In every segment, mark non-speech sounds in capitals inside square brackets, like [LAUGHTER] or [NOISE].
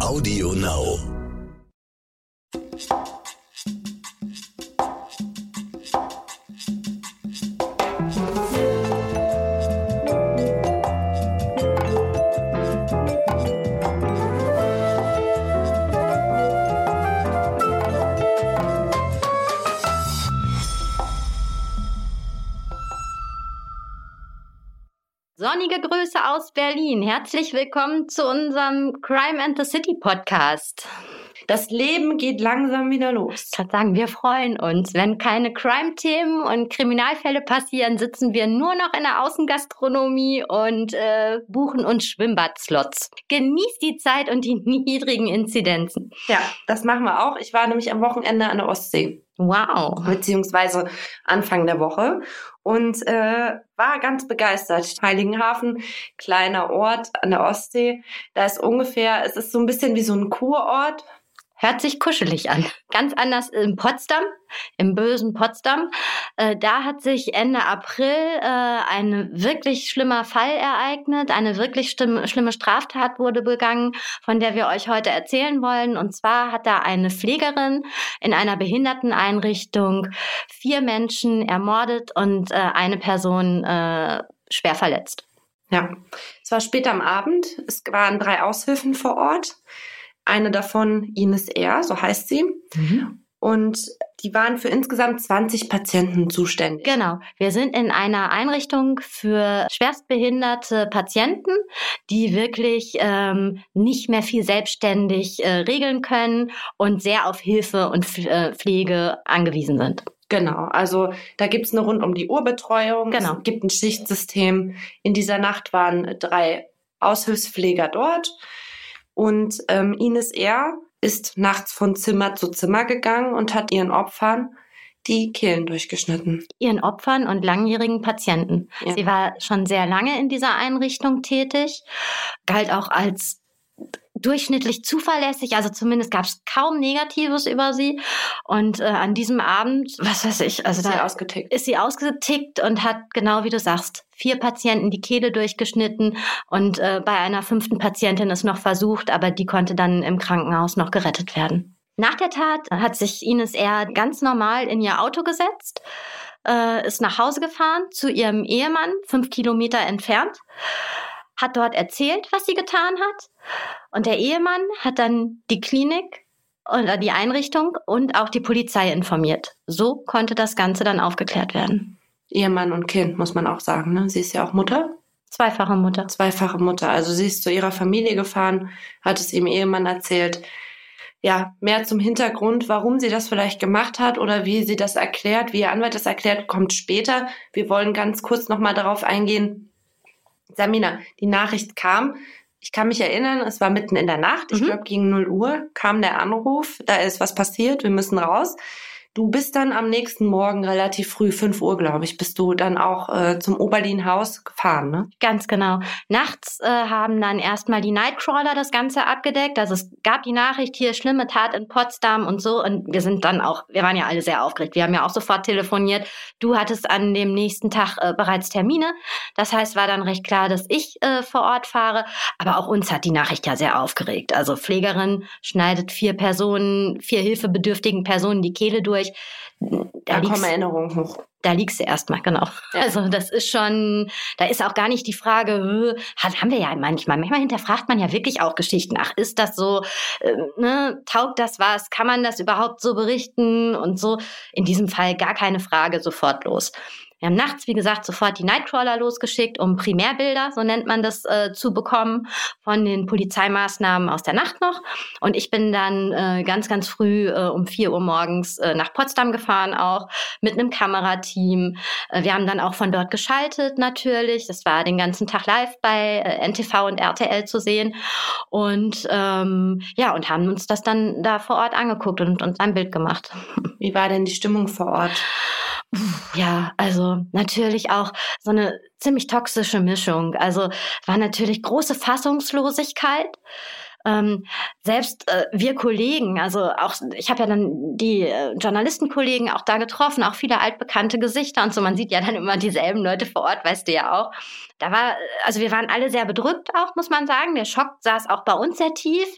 Audio Now. Aus Berlin. Herzlich willkommen zu unserem Crime and the City Podcast. Das Leben geht langsam wieder los. Ich kann sagen, wir freuen uns. Wenn keine Crime-Themen und Kriminalfälle passieren, sitzen wir nur noch in der Außengastronomie und äh, buchen uns Schwimmbad-Slots. Genießt die Zeit und die [LAUGHS] niedrigen Inzidenzen. Ja, das machen wir auch. Ich war nämlich am Wochenende an der Ostsee. Wow. Beziehungsweise Anfang der Woche und äh, war ganz begeistert. Heiligenhafen, kleiner Ort an der Ostsee. Da ist ungefähr, es ist so ein bisschen wie so ein Kurort, Hört sich kuschelig an. Ganz anders in Potsdam, im bösen Potsdam. Äh, da hat sich Ende April äh, ein wirklich schlimmer Fall ereignet. Eine wirklich schlimme Straftat wurde begangen, von der wir euch heute erzählen wollen. Und zwar hat da eine Pflegerin in einer Behinderteneinrichtung vier Menschen ermordet und äh, eine Person äh, schwer verletzt. Ja, es war später am Abend. Es waren drei Aushilfen vor Ort. Eine davon Ines R., so heißt sie. Mhm. Und die waren für insgesamt 20 Patienten zuständig. Genau. Wir sind in einer Einrichtung für schwerstbehinderte Patienten, die wirklich ähm, nicht mehr viel selbstständig äh, regeln können und sehr auf Hilfe und äh, Pflege angewiesen sind. Genau, also da gibt's eine rund um die Uhr Betreuung. Genau. Es gibt ein Schichtsystem. In dieser Nacht waren drei Aushilfspfleger dort. Und ähm, Ines R. ist nachts von Zimmer zu Zimmer gegangen und hat ihren Opfern die Kehlen durchgeschnitten. Ihren Opfern und langjährigen Patienten. Ja. Sie war schon sehr lange in dieser Einrichtung tätig, galt auch als durchschnittlich zuverlässig, also zumindest gab es kaum Negatives über sie. Und äh, an diesem Abend, was weiß ich, also ist da sie ausgetickt. ist sie ausgetickt und hat genau wie du sagst, vier Patienten die Kehle durchgeschnitten und äh, bei einer fünften Patientin ist noch versucht, aber die konnte dann im Krankenhaus noch gerettet werden. Nach der Tat hat sich Ines eher ganz normal in ihr Auto gesetzt, äh, ist nach Hause gefahren zu ihrem Ehemann, fünf Kilometer entfernt hat dort erzählt, was sie getan hat. Und der Ehemann hat dann die Klinik oder die Einrichtung und auch die Polizei informiert. So konnte das Ganze dann aufgeklärt werden. Ehemann und Kind, muss man auch sagen. Ne? Sie ist ja auch Mutter. Zweifache Mutter. Zweifache Mutter. Also sie ist zu ihrer Familie gefahren, hat es ihrem Ehemann erzählt. Ja, mehr zum Hintergrund, warum sie das vielleicht gemacht hat oder wie sie das erklärt, wie ihr Anwalt das erklärt, kommt später. Wir wollen ganz kurz nochmal darauf eingehen, Samina, die Nachricht kam. Ich kann mich erinnern, es war mitten in der Nacht. Ich mhm. glaube, gegen 0 Uhr kam der Anruf. Da ist was passiert. Wir müssen raus. Du bist dann am nächsten Morgen relativ früh, 5 Uhr, glaube ich, bist du dann auch äh, zum Oberlin-Haus gefahren, ne? Ganz genau. Nachts äh, haben dann erstmal die Nightcrawler das Ganze abgedeckt. Also es gab die Nachricht hier, schlimme Tat in Potsdam und so. Und wir sind dann auch, wir waren ja alle sehr aufgeregt. Wir haben ja auch sofort telefoniert. Du hattest an dem nächsten Tag äh, bereits Termine. Das heißt, war dann recht klar, dass ich äh, vor Ort fahre. Aber auch uns hat die Nachricht ja sehr aufgeregt. Also Pflegerin schneidet vier Personen, vier hilfebedürftigen Personen die Kehle durch da, da kommen Erinnerungen hoch. Da liegst du erstmal, genau. Also das ist schon, da ist auch gar nicht die Frage, haben wir ja manchmal. Manchmal hinterfragt man ja wirklich auch Geschichten. Ach, ist das so, äh, ne, taugt das was? Kann man das überhaupt so berichten? Und so. In diesem Fall gar keine Frage, sofort los. Wir haben nachts, wie gesagt, sofort die Nightcrawler losgeschickt, um Primärbilder, so nennt man das, äh, zu bekommen von den Polizeimaßnahmen aus der Nacht noch. Und ich bin dann äh, ganz, ganz früh äh, um vier Uhr morgens äh, nach Potsdam gefahren, auch mit einem Kamerateam. Äh, wir haben dann auch von dort geschaltet, natürlich. Das war den ganzen Tag live bei äh, NTV und RTL zu sehen. Und ähm, ja, und haben uns das dann da vor Ort angeguckt und uns ein Bild gemacht. [LAUGHS] Wie war denn die Stimmung vor Ort? Ja, also natürlich auch so eine ziemlich toxische Mischung. Also war natürlich große Fassungslosigkeit. Ähm, selbst äh, wir Kollegen, also auch ich habe ja dann die äh, Journalistenkollegen auch da getroffen, auch viele altbekannte Gesichter und so. Man sieht ja dann immer dieselben Leute vor Ort, weißt du ja auch. Da war, also wir waren alle sehr bedrückt auch, muss man sagen. Der Schock saß auch bei uns sehr tief.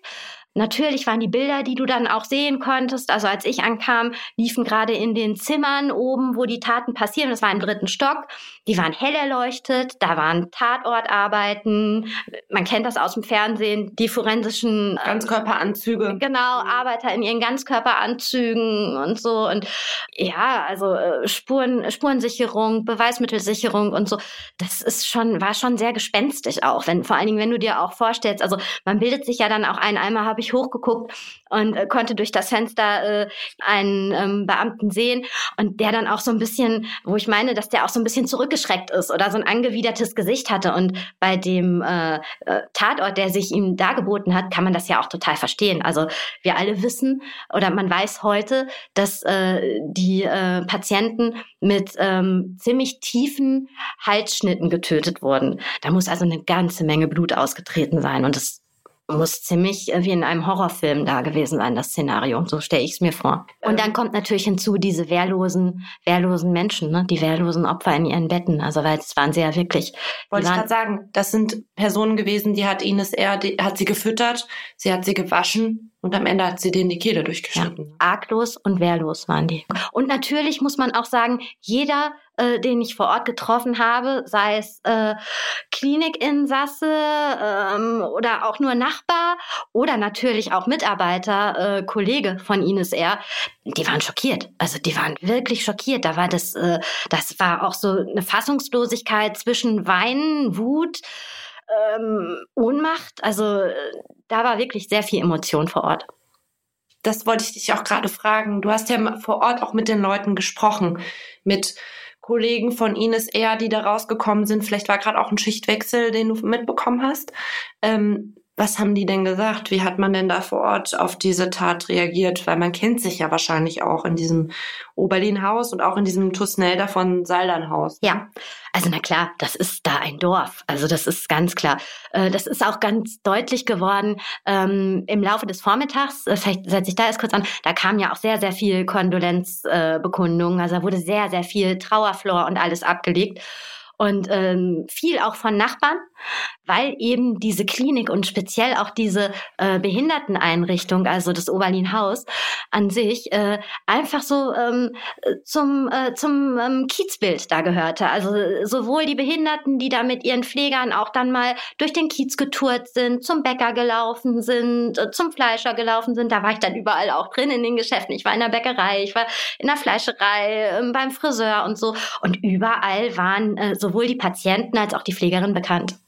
Natürlich waren die Bilder, die du dann auch sehen konntest. Also als ich ankam, liefen gerade in den Zimmern oben, wo die Taten passieren. Das war im dritten Stock. Die waren hell erleuchtet. Da waren Tatortarbeiten. Man kennt das aus dem Fernsehen. Die forensischen äh, Ganzkörperanzüge. Genau, Arbeiter in ihren Ganzkörperanzügen und so. Und ja, also äh, Spuren, Spurensicherung, Beweismittelsicherung und so. Das ist schon, war schon sehr gespenstisch auch. Wenn, vor allen Dingen, wenn du dir auch vorstellst, also man bildet sich ja dann auch ein, einmal habe ich hochgeguckt und äh, konnte durch das Fenster äh, einen ähm, Beamten sehen und der dann auch so ein bisschen, wo ich meine, dass der auch so ein bisschen zurückgeschreckt ist oder so ein angewidertes Gesicht hatte. Und bei dem äh, äh, Tatort, der sich ihm dargeboten hat, kann man das ja auch total verstehen. Also wir alle wissen oder man weiß heute, dass äh, die äh, Patienten mit ähm, ziemlich tiefen Halsschnitten getötet wurden. Da muss also eine ganze Menge Blut ausgetreten sein und das muss ziemlich wie in einem Horrorfilm da gewesen sein, das Szenario. So stelle ich es mir vor. Und dann ähm. kommt natürlich hinzu diese wehrlosen, wehrlosen Menschen, ne? die wehrlosen Opfer in ihren Betten. Also weil es waren sie ja wirklich. Wollte ich gerade sagen, das sind Personen gewesen, die hat Ines eher, die hat sie gefüttert, sie hat sie gewaschen, und am Ende hat sie denen die Kehle durchgeschnitten. Ja, arglos und wehrlos waren die. Und natürlich muss man auch sagen, jeder, äh, den ich vor Ort getroffen habe, sei es äh, Klinikinsasse ähm, oder auch nur Nachbar oder natürlich auch Mitarbeiter, äh, Kollege von Ines R., die waren schockiert. Also die waren wirklich schockiert. Da war das, äh, das war auch so eine Fassungslosigkeit zwischen Weinen, Wut, ähm, Ohnmacht. Also äh, da war wirklich sehr viel Emotion vor Ort. Das wollte ich dich auch gerade fragen. Du hast ja vor Ort auch mit den Leuten gesprochen, mit Kollegen von Ines eher, die da rausgekommen sind. Vielleicht war gerade auch ein Schichtwechsel, den du mitbekommen hast. Ähm, was haben die denn gesagt? Wie hat man denn da vor Ort auf diese Tat reagiert? Weil man kennt sich ja wahrscheinlich auch in diesem Oberlin-Haus und auch in diesem Tusnelda von Saldern-Haus. Ja, also na klar, das ist da ein Dorf. Also das ist ganz klar. Äh, das ist auch ganz deutlich geworden ähm, im Laufe des Vormittags. Äh, vielleicht setze ich da erst kurz an. Da kam ja auch sehr, sehr viel Kondolenzbekundung. Also da wurde sehr, sehr viel Trauerflor und alles abgelegt und ähm, viel auch von Nachbarn, weil eben diese Klinik und speziell auch diese äh, Behinderteneinrichtung, also das Oberlin-Haus an sich, äh, einfach so ähm, zum, äh, zum ähm, Kiezbild da gehörte. Also sowohl die Behinderten, die da mit ihren Pflegern auch dann mal durch den Kiez getourt sind, zum Bäcker gelaufen sind, äh, zum Fleischer gelaufen sind, da war ich dann überall auch drin in den Geschäften. Ich war in der Bäckerei, ich war in der Fleischerei, äh, beim Friseur und so. Und überall waren äh, so sowohl die Patienten als auch die Pflegerin bekannt.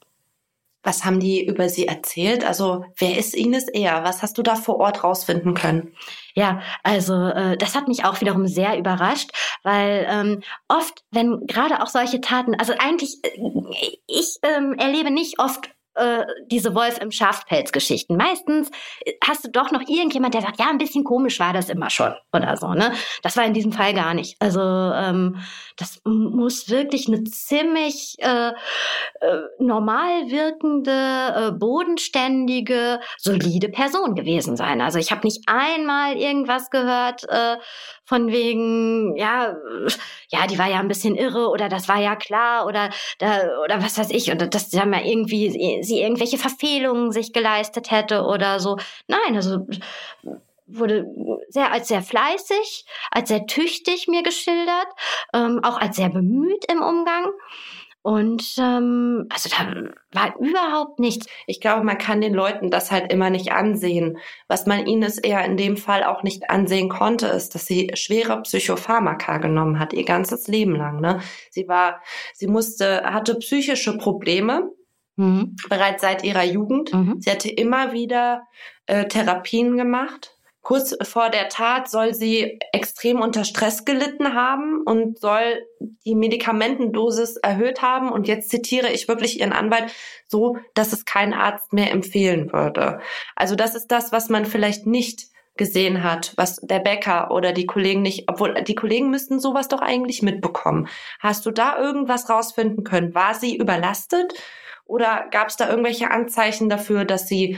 Was haben die über sie erzählt? Also wer ist Ines eher? Was hast du da vor Ort rausfinden können? Ja, also äh, das hat mich auch wiederum sehr überrascht, weil ähm, oft, wenn gerade auch solche Taten, also eigentlich, äh, ich ähm, erlebe nicht oft äh, diese Wolf im Schafpelz-Geschichten. Meistens äh, hast du doch noch irgendjemand, der sagt, ja, ein bisschen komisch war das immer schon oder so. Ne? Das war in diesem Fall gar nicht. Also ähm, das muss wirklich eine ziemlich äh, äh, normal wirkende, äh, bodenständige, solide Person gewesen sein. Also ich habe nicht einmal irgendwas gehört äh, von wegen, ja, ja, die war ja ein bisschen irre oder das war ja klar oder da, oder was weiß ich und das haben ja irgendwie sie irgendwelche Verfehlungen sich geleistet hätte oder so. Nein, also wurde sehr als sehr fleißig, als sehr tüchtig mir geschildert, ähm, auch als sehr bemüht im Umgang. Und ähm, also da war überhaupt nichts. Ich glaube, man kann den Leuten das halt immer nicht ansehen. Was man ihnen es eher in dem Fall auch nicht ansehen konnte, ist, dass sie schwere Psychopharmaka genommen hat, ihr ganzes Leben lang. Ne? Sie war, sie musste, hatte psychische Probleme. Mhm. Bereits seit ihrer Jugend. Mhm. Sie hatte immer wieder äh, Therapien gemacht Kurz vor der Tat soll sie extrem unter Stress gelitten haben und soll die Medikamentendosis erhöht haben. Und jetzt zitiere ich wirklich ihren Anwalt so, dass es kein Arzt mehr empfehlen würde. Also das ist das, was man vielleicht nicht gesehen hat, was der Bäcker oder die Kollegen nicht, obwohl die Kollegen müssten sowas doch eigentlich mitbekommen. Hast du da irgendwas rausfinden können? War sie überlastet oder gab es da irgendwelche Anzeichen dafür, dass sie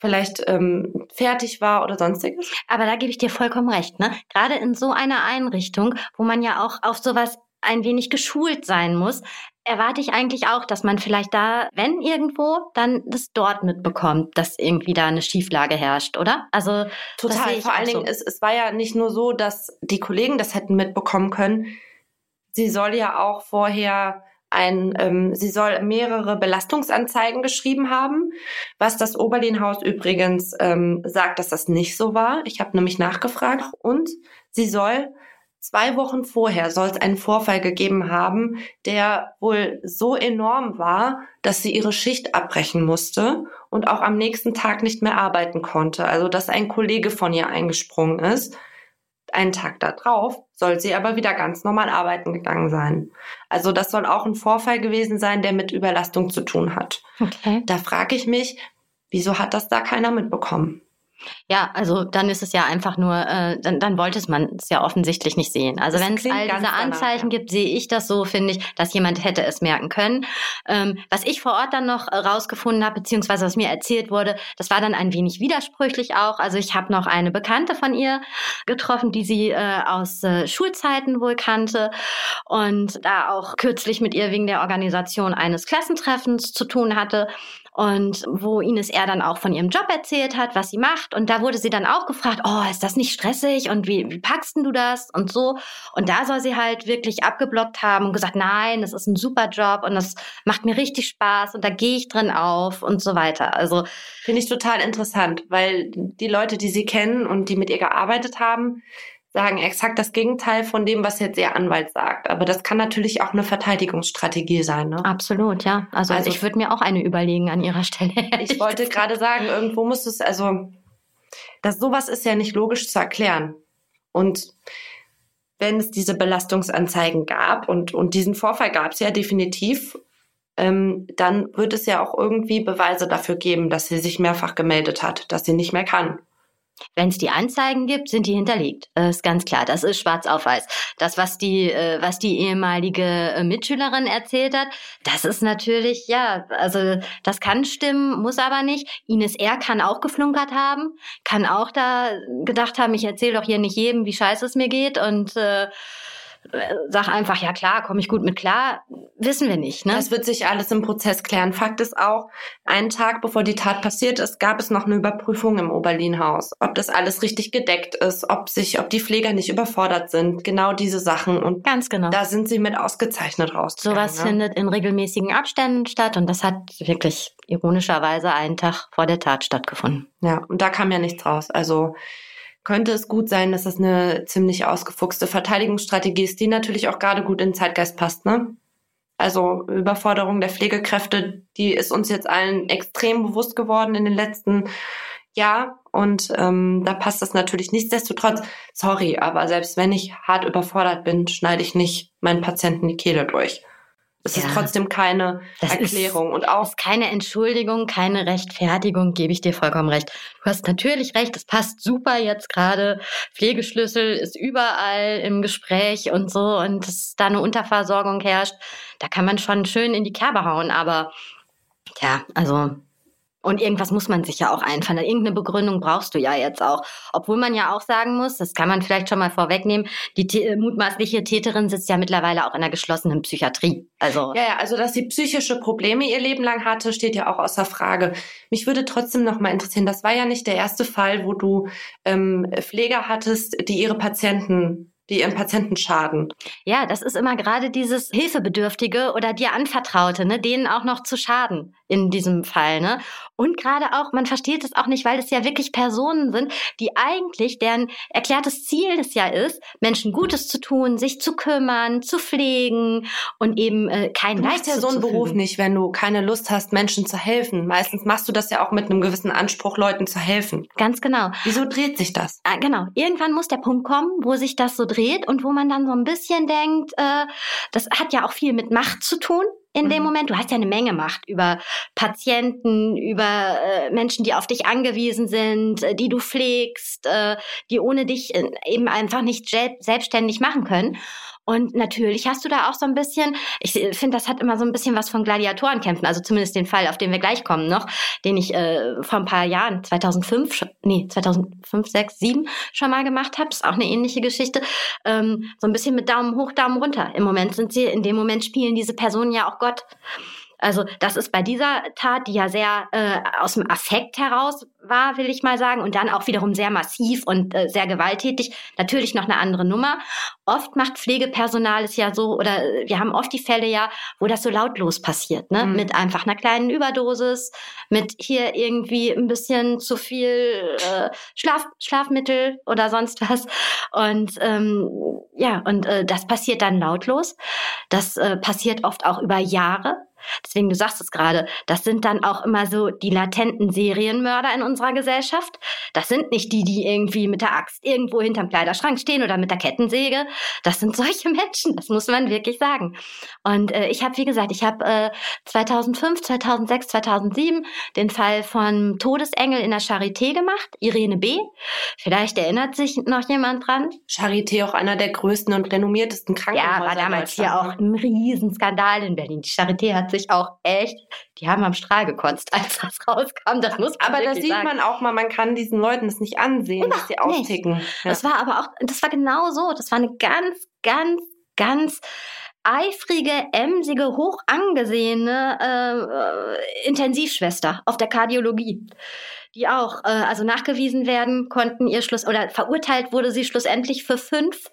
vielleicht ähm, fertig war oder sonstiges. Aber da gebe ich dir vollkommen recht, ne? Gerade in so einer Einrichtung, wo man ja auch auf sowas ein wenig geschult sein muss, erwarte ich eigentlich auch, dass man vielleicht da, wenn irgendwo, dann das dort mitbekommt, dass irgendwie da eine Schieflage herrscht, oder? Also total. Vor allen Dingen, so. es, es war ja nicht nur so, dass die Kollegen das hätten mitbekommen können. Sie soll ja auch vorher ein, ähm, sie soll mehrere Belastungsanzeigen geschrieben haben, was das Oberlin-Haus übrigens ähm, sagt, dass das nicht so war. Ich habe nämlich nachgefragt und sie soll Zwei Wochen vorher soll es einen Vorfall gegeben haben, der wohl so enorm war, dass sie ihre Schicht abbrechen musste und auch am nächsten Tag nicht mehr arbeiten konnte. Also dass ein Kollege von ihr eingesprungen ist. Einen Tag darauf soll sie aber wieder ganz normal arbeiten gegangen sein. Also das soll auch ein Vorfall gewesen sein, der mit Überlastung zu tun hat. Okay. Da frage ich mich, wieso hat das da keiner mitbekommen? Ja, also dann ist es ja einfach nur, äh, dann, dann wollte es man es ja offensichtlich nicht sehen. Also wenn es all diese Anzeichen danach, ja. gibt, sehe ich das so, finde ich, dass jemand hätte es merken können. Ähm, was ich vor Ort dann noch äh, rausgefunden habe, beziehungsweise was mir erzählt wurde, das war dann ein wenig widersprüchlich auch. Also ich habe noch eine Bekannte von ihr getroffen, die sie äh, aus äh, Schulzeiten wohl kannte und da auch kürzlich mit ihr wegen der Organisation eines Klassentreffens zu tun hatte und wo Ines er dann auch von ihrem Job erzählt hat, was sie macht. Und da wurde sie dann auch gefragt, oh, ist das nicht stressig und wie, wie packst du das und so. Und da soll sie halt wirklich abgeblockt haben und gesagt, nein, das ist ein super Job und das macht mir richtig Spaß und da gehe ich drin auf und so weiter. Also finde ich total interessant, weil die Leute, die sie kennen und die mit ihr gearbeitet haben, sagen exakt das Gegenteil von dem, was jetzt ihr Anwalt sagt. Aber das kann natürlich auch eine Verteidigungsstrategie sein. Ne? Absolut, ja. Also, also ich würde mir auch eine überlegen an ihrer Stelle. [LAUGHS] ich wollte gerade sagen, irgendwo muss es, also, das sowas ist ja nicht logisch zu erklären. Und wenn es diese Belastungsanzeigen gab und, und diesen Vorfall gab es ja definitiv, ähm, dann wird es ja auch irgendwie Beweise dafür geben, dass sie sich mehrfach gemeldet hat, dass sie nicht mehr kann. Wenn es die Anzeigen gibt, sind die hinterlegt. Das ist ganz klar. Das ist schwarz auf weiß. Das, was die, äh, was die ehemalige äh, Mitschülerin erzählt hat, das ist natürlich, ja, also das kann stimmen, muss aber nicht. Ines R. kann auch geflunkert haben, kann auch da gedacht haben, ich erzähle doch hier nicht jedem, wie scheiße es mir geht und äh, sag einfach, ja klar, komme ich gut mit klar, wissen wir nicht. Ne? Das wird sich alles im Prozess klären. Fakt ist auch, einen Tag bevor die Tat passiert ist, gab es noch eine Überprüfung im Oberlin-Haus, ob das alles richtig gedeckt ist, ob sich, ob die Pfleger nicht überfordert sind, genau diese Sachen. Und ganz genau. Da sind sie mit ausgezeichnet raus. Sowas ne? findet in regelmäßigen Abständen statt und das hat wirklich ironischerweise einen Tag vor der Tat stattgefunden. Ja, und da kam ja nichts raus. Also könnte es gut sein, dass das eine ziemlich ausgefuchste Verteidigungsstrategie ist, die natürlich auch gerade gut in den Zeitgeist passt, ne? Also Überforderung der Pflegekräfte, die ist uns jetzt allen extrem bewusst geworden in den letzten Jahren. Und ähm, da passt das natürlich nichtsdestotrotz. Sorry, aber selbst wenn ich hart überfordert bin, schneide ich nicht meinen Patienten die Kehle durch. Es ja, ist trotzdem keine Erklärung und auch keine Entschuldigung, keine Rechtfertigung, gebe ich dir vollkommen recht. Du hast natürlich recht, es passt super jetzt gerade. Pflegeschlüssel ist überall im Gespräch und so und dass da eine Unterversorgung herrscht, da kann man schon schön in die Kerbe hauen, aber ja, also und irgendwas muss man sich ja auch einfallen. Irgendeine Begründung brauchst du ja jetzt auch. Obwohl man ja auch sagen muss, das kann man vielleicht schon mal vorwegnehmen, die mutmaßliche Täterin sitzt ja mittlerweile auch in einer geschlossenen Psychiatrie. Also ja, ja, also dass sie psychische Probleme ihr Leben lang hatte, steht ja auch außer Frage. Mich würde trotzdem noch mal interessieren, das war ja nicht der erste Fall, wo du ähm, Pfleger hattest, die ihre Patienten die ihren Patienten schaden. Ja, das ist immer gerade dieses Hilfebedürftige oder dir Anvertraute, ne, denen auch noch zu schaden in diesem Fall, ne? Und gerade auch, man versteht es auch nicht, weil es ja wirklich Personen sind, die eigentlich, deren erklärtes Ziel es ja ist, Menschen Gutes zu tun, sich zu kümmern, zu pflegen und eben äh, kein Leid zu ja so einen Beruf nicht, wenn du keine Lust hast, Menschen zu helfen. Meistens machst du das ja auch mit einem gewissen Anspruch, Leuten zu helfen. Ganz genau. Wieso dreht sich das? Ah, genau. Irgendwann muss der Punkt kommen, wo sich das so dreht und wo man dann so ein bisschen denkt, äh, das hat ja auch viel mit Macht zu tun in dem mhm. Moment. Du hast ja eine Menge Macht über Patienten, über äh, Menschen, die auf dich angewiesen sind, äh, die du pflegst, äh, die ohne dich äh, eben einfach nicht selbstständig machen können. Und natürlich hast du da auch so ein bisschen, ich finde, das hat immer so ein bisschen was von Gladiatorenkämpfen, also zumindest den Fall, auf den wir gleich kommen noch, den ich äh, vor ein paar Jahren, 2005, nee, 2005, 6, 7 schon mal gemacht habe. Ist auch eine ähnliche Geschichte. Ähm, so ein bisschen mit Daumen hoch, Daumen runter. Im Moment sind sie, in dem Moment spielen diese Personen ja auch Gott. Also das ist bei dieser Tat, die ja sehr äh, aus dem Affekt heraus war, will ich mal sagen, und dann auch wiederum sehr massiv und äh, sehr gewalttätig, natürlich noch eine andere Nummer. Oft macht Pflegepersonal es ja so, oder äh, wir haben oft die Fälle ja, wo das so lautlos passiert, ne? Mhm. Mit einfach einer kleinen Überdosis, mit hier irgendwie ein bisschen zu viel äh, Schlaf, Schlafmittel oder sonst was. Und ähm, ja, und äh, das passiert dann lautlos. Das äh, passiert oft auch über Jahre. Deswegen, du sagst es gerade, das sind dann auch immer so die latenten Serienmörder in unserer Gesellschaft. Das sind nicht die, die irgendwie mit der Axt irgendwo hinterm Kleiderschrank stehen oder mit der Kettensäge. Das sind solche [LAUGHS] Menschen, das muss man wirklich sagen. Und äh, ich habe, wie gesagt, ich habe äh, 2005, 2006, 2007 den Fall von Todesengel in der Charité gemacht, Irene B. Vielleicht erinnert sich noch jemand dran. Charité auch einer der größten und renommiertesten Krankenhäuser. Ja, war damals hier auch ein Riesenskandal in Berlin. Die Charité hat sich auch echt, die haben am Strahl gekotzt, [LAUGHS] als das rauskam. Das muss man Aber da sieht sagen. man auch mal, man kann diesen Leuten das nicht ansehen, Immer dass sie austicken. Ja. Das war aber auch, das war genau so. Das war eine ganz, ganz, ganz eifrige, emsige, hoch angesehene äh, Intensivschwester auf der Kardiologie die auch äh, also nachgewiesen werden konnten ihr Schluss oder verurteilt wurde sie schlussendlich für fünf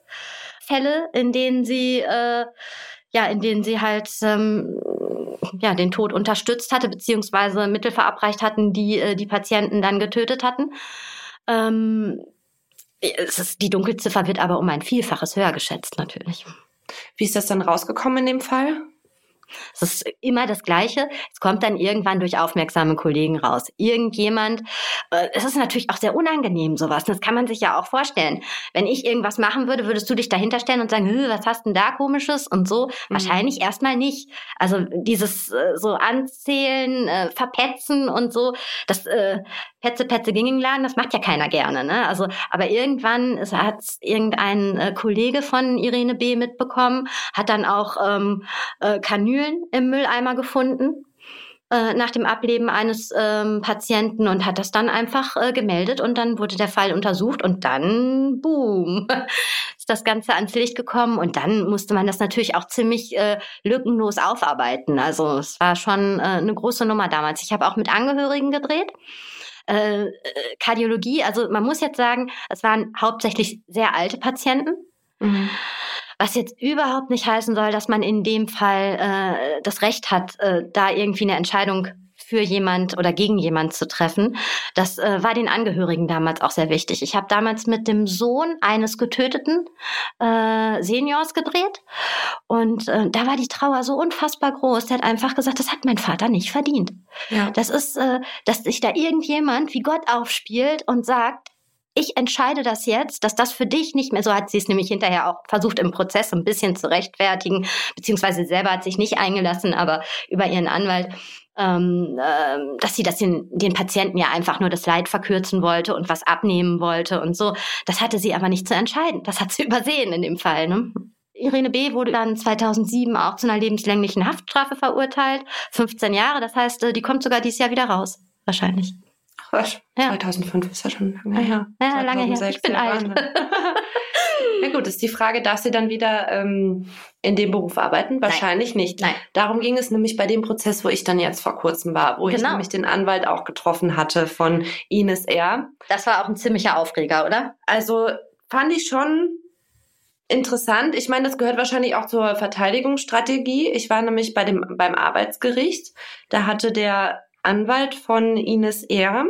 Fälle, in denen sie äh, ja, in denen sie halt ähm, ja, den Tod unterstützt hatte, beziehungsweise Mittel verabreicht hatten, die äh, die Patienten dann getötet hatten. Ähm, ist, die Dunkelziffer wird aber um ein Vielfaches höher geschätzt, natürlich. Wie ist das dann rausgekommen in dem Fall? Es ist immer das Gleiche. Es kommt dann irgendwann durch aufmerksame Kollegen raus. Irgendjemand, äh, es ist natürlich auch sehr unangenehm, sowas. Das kann man sich ja auch vorstellen. Wenn ich irgendwas machen würde, würdest du dich dahinter stellen und sagen, was hast denn da komisches und so? Mhm. Wahrscheinlich erstmal nicht. Also dieses äh, so anzählen, äh, verpetzen und so, das äh, Petze, Petze, Gingingladen, das macht ja keiner gerne. Ne? Also, aber irgendwann hat irgendein äh, Kollege von Irene B. mitbekommen, hat dann auch ähm, äh, Kanülen im Mülleimer gefunden äh, nach dem Ableben eines ähm, Patienten und hat das dann einfach äh, gemeldet und dann wurde der Fall untersucht und dann, boom, [LAUGHS] ist das Ganze ans Licht gekommen und dann musste man das natürlich auch ziemlich äh, lückenlos aufarbeiten. Also es war schon äh, eine große Nummer damals. Ich habe auch mit Angehörigen gedreht äh, Kardiologie, also man muss jetzt sagen, es waren hauptsächlich sehr alte Patienten. Mhm. Was jetzt überhaupt nicht heißen soll, dass man in dem Fall äh, das Recht hat, äh, da irgendwie eine Entscheidung für jemand oder gegen jemand zu treffen. Das äh, war den Angehörigen damals auch sehr wichtig. Ich habe damals mit dem Sohn eines getöteten äh, Seniors gedreht und äh, da war die Trauer so unfassbar groß. Der hat einfach gesagt, das hat mein Vater nicht verdient. Ja. Das ist, äh, dass sich da irgendjemand wie Gott aufspielt und sagt, ich entscheide das jetzt, dass das für dich nicht mehr, so hat sie es nämlich hinterher auch versucht im Prozess ein bisschen zu rechtfertigen, beziehungsweise selber hat sich nicht eingelassen, aber über ihren Anwalt, ähm, äh, dass sie das den, den Patienten ja einfach nur das Leid verkürzen wollte und was abnehmen wollte und so. Das hatte sie aber nicht zu entscheiden. Das hat sie [LAUGHS] übersehen in dem Fall. Ne? Irene B. wurde dann 2007 auch zu einer lebenslänglichen Haftstrafe verurteilt. 15 Jahre, das heißt, äh, die kommt sogar dieses Jahr wieder raus. Wahrscheinlich. Ach, ja. 2005 ist ja schon lange her. Ja, lange her. Ich bin alt. [LAUGHS] Ja gut, ist die Frage, darf sie dann wieder ähm, in dem Beruf arbeiten? Wahrscheinlich Nein. nicht. Nein. Darum ging es nämlich bei dem Prozess, wo ich dann jetzt vor kurzem war, wo genau. ich nämlich den Anwalt auch getroffen hatte von Ines R. Das war auch ein ziemlicher Aufreger, oder? Also fand ich schon interessant. Ich meine, das gehört wahrscheinlich auch zur Verteidigungsstrategie. Ich war nämlich bei dem, beim Arbeitsgericht. Da hatte der Anwalt von Ines R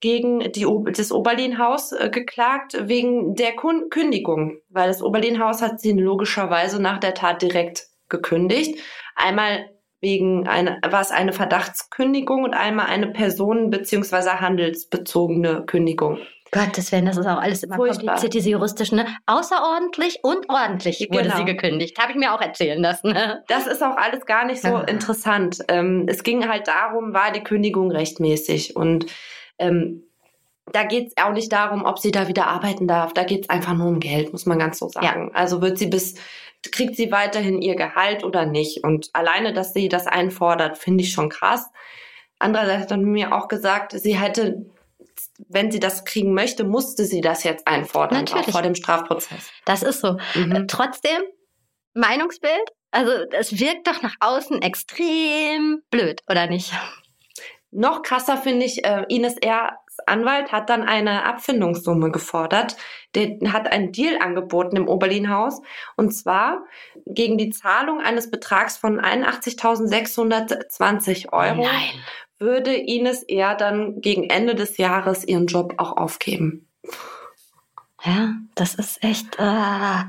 gegen die, das Oberlehnhaus äh, geklagt wegen der Kündigung, weil das Oberlehnhaus hat sie logischerweise nach der Tat direkt gekündigt. Einmal wegen einer, war es eine Verdachtskündigung und einmal eine personen- bzw. handelsbezogene Kündigung. Gottes Willen, das ist auch alles immer Furchtbar. kompliziert, diese juristischen. Ne? Außerordentlich und ordentlich genau. wurde sie gekündigt. Habe ich mir auch erzählen lassen. Ne? [LAUGHS] Das ist auch alles gar nicht so ja. interessant. Ähm, es ging halt darum, war die Kündigung rechtmäßig und ähm, da geht es auch nicht darum, ob sie da wieder arbeiten darf. Da geht es einfach nur um Geld, muss man ganz so sagen. Ja. Also wird sie bis, kriegt sie weiterhin ihr Gehalt oder nicht? Und alleine, dass sie das einfordert, finde ich schon krass. Andererseits hat er mir auch gesagt, sie hätte, wenn sie das kriegen möchte, musste sie das jetzt einfordern, Natürlich. auch vor dem Strafprozess. Das ist so. Mhm. Äh, trotzdem, Meinungsbild, also es wirkt doch nach außen extrem blöd, oder nicht? Noch krasser finde ich, äh, Ines R. Anwalt hat dann eine Abfindungssumme gefordert. Der hat einen Deal angeboten im Oberlin-Haus und zwar gegen die Zahlung eines Betrags von 81.620 Euro Nein. Würde Ines R. dann gegen Ende des Jahres ihren Job auch aufgeben. Ja, das ist echt, äh,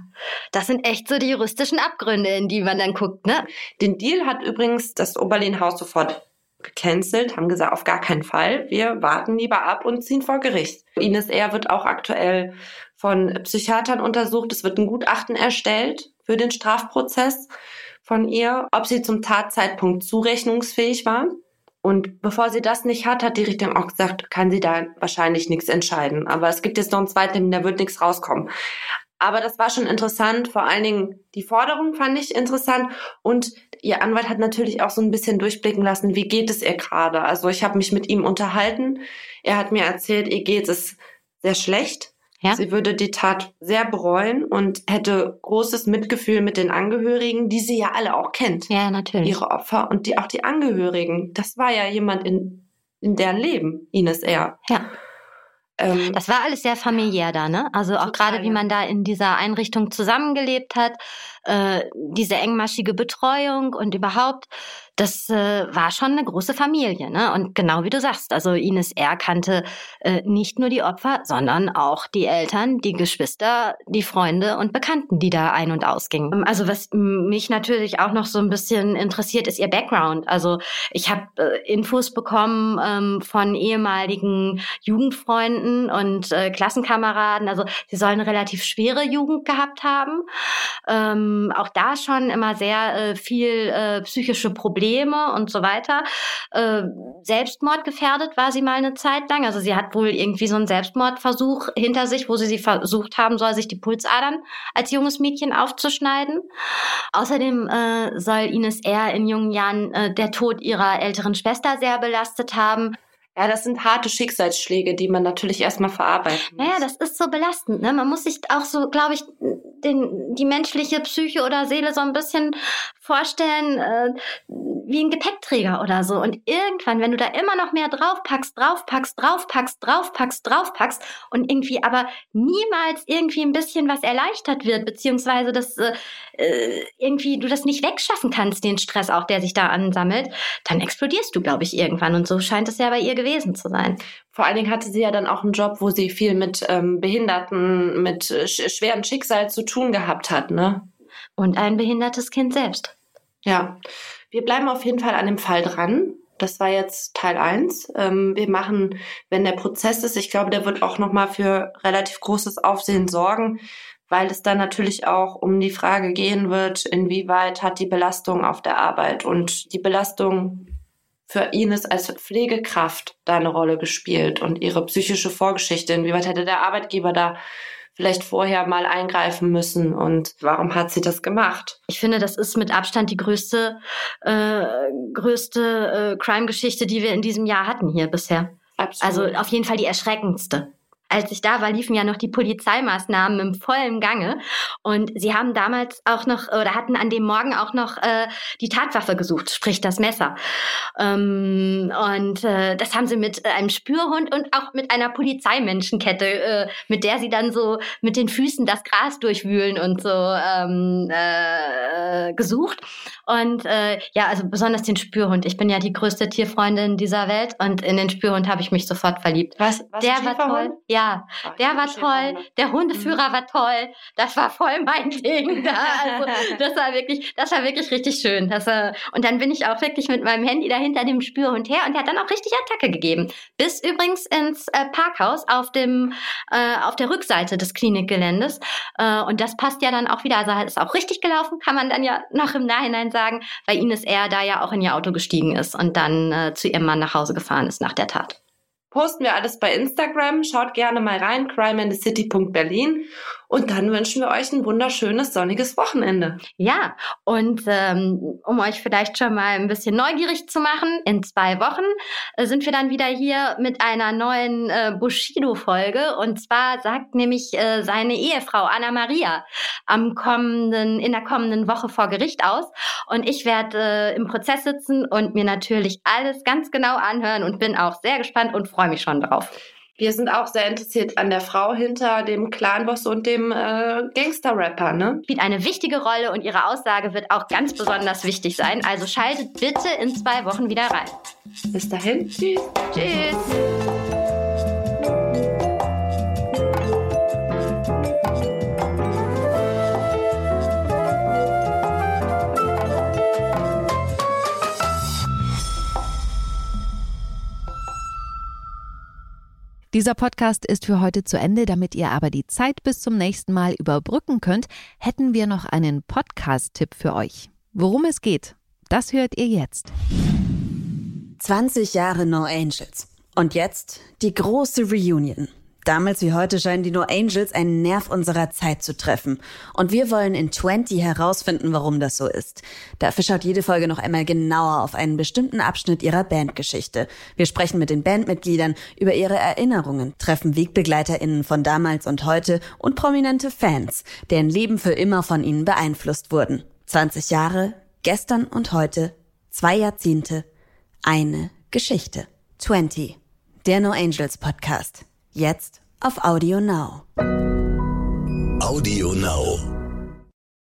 das sind echt so die juristischen Abgründe, in die man dann guckt, ne? Den Deal hat übrigens das Oberlin-Haus sofort gecancelt, haben gesagt, auf gar keinen Fall. Wir warten lieber ab und ziehen vor Gericht. Ines R. wird auch aktuell von Psychiatern untersucht. Es wird ein Gutachten erstellt für den Strafprozess von ihr, ob sie zum Tatzeitpunkt zurechnungsfähig war. Und bevor sie das nicht hat, hat die Richterin auch gesagt, kann sie da wahrscheinlich nichts entscheiden. Aber es gibt jetzt noch einen zweiten, da wird nichts rauskommen. Aber das war schon interessant. Vor allen Dingen die Forderung fand ich interessant. Und ihr Anwalt hat natürlich auch so ein bisschen durchblicken lassen, wie geht es ihr gerade. Also ich habe mich mit ihm unterhalten. Er hat mir erzählt, ihr geht es sehr schlecht. Ja? Sie würde die Tat sehr bereuen und hätte großes Mitgefühl mit den Angehörigen, die sie ja alle auch kennt. Ja, natürlich. Ihre Opfer und die auch die Angehörigen. Das war ja jemand in, in deren Leben, Ines R. Ja. Ähm, das war alles sehr familiär da, ne? Also auch gerade wie man da in dieser Einrichtung zusammengelebt hat, äh, diese engmaschige Betreuung und überhaupt das äh, war schon eine große Familie. Ne? Und genau wie du sagst, also Ines R. kannte äh, nicht nur die Opfer, sondern auch die Eltern, die Geschwister, die Freunde und Bekannten, die da ein- und ausgingen. Ähm, also was mich natürlich auch noch so ein bisschen interessiert, ist ihr Background. Also ich habe äh, Infos bekommen ähm, von ehemaligen Jugendfreunden und äh, Klassenkameraden. Also sie sollen relativ schwere Jugend gehabt haben. Ähm, auch da schon immer sehr äh, viel äh, psychische Probleme und so weiter. Äh, Selbstmord gefährdet war sie mal eine Zeit lang. Also sie hat wohl irgendwie so einen Selbstmordversuch hinter sich, wo sie sie versucht haben soll, sich die Pulsadern als junges Mädchen aufzuschneiden. Außerdem äh, soll Ines R. in jungen Jahren äh, der Tod ihrer älteren Schwester sehr belastet haben. Ja, das sind harte Schicksalsschläge, die man natürlich erstmal verarbeiten muss. Naja, das ist so belastend. Ne? Man muss sich auch so, glaube ich, den, die menschliche Psyche oder Seele so ein bisschen vorstellen äh, wie ein Gepäckträger oder so. Und irgendwann, wenn du da immer noch mehr draufpackst, draufpackst, draufpackst, draufpackst, draufpackst und irgendwie aber niemals irgendwie ein bisschen was erleichtert wird, beziehungsweise das äh, äh irgendwie du das nicht wegschaffen kannst, den Stress auch, der sich da ansammelt, dann explodierst du, glaube ich, irgendwann. Und so scheint es ja bei ihr gewesen zu sein. Vor allen Dingen hatte sie ja dann auch einen Job, wo sie viel mit ähm, Behinderten, mit äh, schweren Schicksal zu tun gehabt hat, ne? Und ein behindertes Kind selbst. Ja, wir bleiben auf jeden Fall an dem Fall dran. Das war jetzt Teil eins. Ähm, wir machen, wenn der Prozess ist, ich glaube, der wird auch nochmal für relativ großes Aufsehen sorgen, weil es dann natürlich auch um die Frage gehen wird, inwieweit hat die Belastung auf der Arbeit und die Belastung für Ines als Pflegekraft da eine Rolle gespielt und ihre psychische Vorgeschichte, inwieweit hätte der Arbeitgeber da vielleicht vorher mal eingreifen müssen und warum hat sie das gemacht? Ich finde, das ist mit Abstand die größte, äh, größte äh, Crime-Geschichte, die wir in diesem Jahr hatten hier bisher. Absolut. Also auf jeden Fall die erschreckendste als ich da war, liefen ja noch die Polizeimaßnahmen im vollen Gange. Und sie haben damals auch noch oder hatten an dem Morgen auch noch äh, die Tatwaffe gesucht, sprich das Messer. Ähm, und äh, das haben sie mit einem Spürhund und auch mit einer Polizeimenschenkette, äh, mit der sie dann so mit den Füßen das Gras durchwühlen und so ähm, äh, gesucht. Und äh, ja, also besonders den Spürhund. Ich bin ja die größte Tierfreundin dieser Welt und in den Spürhund habe ich mich sofort verliebt. Was? was der war toll. Ja, Ach, der war toll, der Hundeführer mhm. war toll, das war voll mein Ding. Da. Also, [LAUGHS] das war wirklich, das war wirklich richtig schön. Das, äh, und dann bin ich auch wirklich mit meinem Handy dahinter dem Spürhund her und der hat dann auch richtig Attacke gegeben. Bis übrigens ins äh, Parkhaus auf dem, äh, auf der Rückseite des Klinikgeländes. Äh, und das passt ja dann auch wieder. Also ist auch richtig gelaufen, kann man dann ja noch im Nachhinein sagen, weil Ines er da ja auch in ihr Auto gestiegen ist und dann äh, zu ihrem Mann nach Hause gefahren ist nach der Tat. posten wir alles bei Instagram. Schaut gerne mal rein, crimeandthecity.berlin. Und dann wünschen wir euch ein wunderschönes, sonniges Wochenende. Ja, und ähm, um euch vielleicht schon mal ein bisschen neugierig zu machen, in zwei Wochen äh, sind wir dann wieder hier mit einer neuen äh, Bushido-Folge. Und zwar sagt nämlich äh, seine Ehefrau Anna Maria am kommenden, in der kommenden Woche vor Gericht aus. Und ich werde äh, im Prozess sitzen und mir natürlich alles ganz genau anhören und bin auch sehr gespannt und freue mich schon drauf. Wir sind auch sehr interessiert an der Frau hinter dem Clanboss und dem äh, Gangster-Rapper, ne? Spielt eine wichtige Rolle und ihre Aussage wird auch ganz besonders wichtig sein. Also schaltet bitte in zwei Wochen wieder rein. Bis dahin. Tschüss. Tschüss. Dieser Podcast ist für heute zu Ende. Damit ihr aber die Zeit bis zum nächsten Mal überbrücken könnt, hätten wir noch einen Podcast-Tipp für euch. Worum es geht, das hört ihr jetzt. 20 Jahre No Angels. Und jetzt die große Reunion. Damals wie heute scheinen die No Angels einen Nerv unserer Zeit zu treffen. Und wir wollen in 20 herausfinden, warum das so ist. Dafür schaut jede Folge noch einmal genauer auf einen bestimmten Abschnitt ihrer Bandgeschichte. Wir sprechen mit den Bandmitgliedern über ihre Erinnerungen, treffen WegbegleiterInnen von damals und heute und prominente Fans, deren Leben für immer von ihnen beeinflusst wurden. 20 Jahre, gestern und heute, zwei Jahrzehnte, eine Geschichte. 20. Der No Angels Podcast. Jetzt auf Audio Now. Audio Now.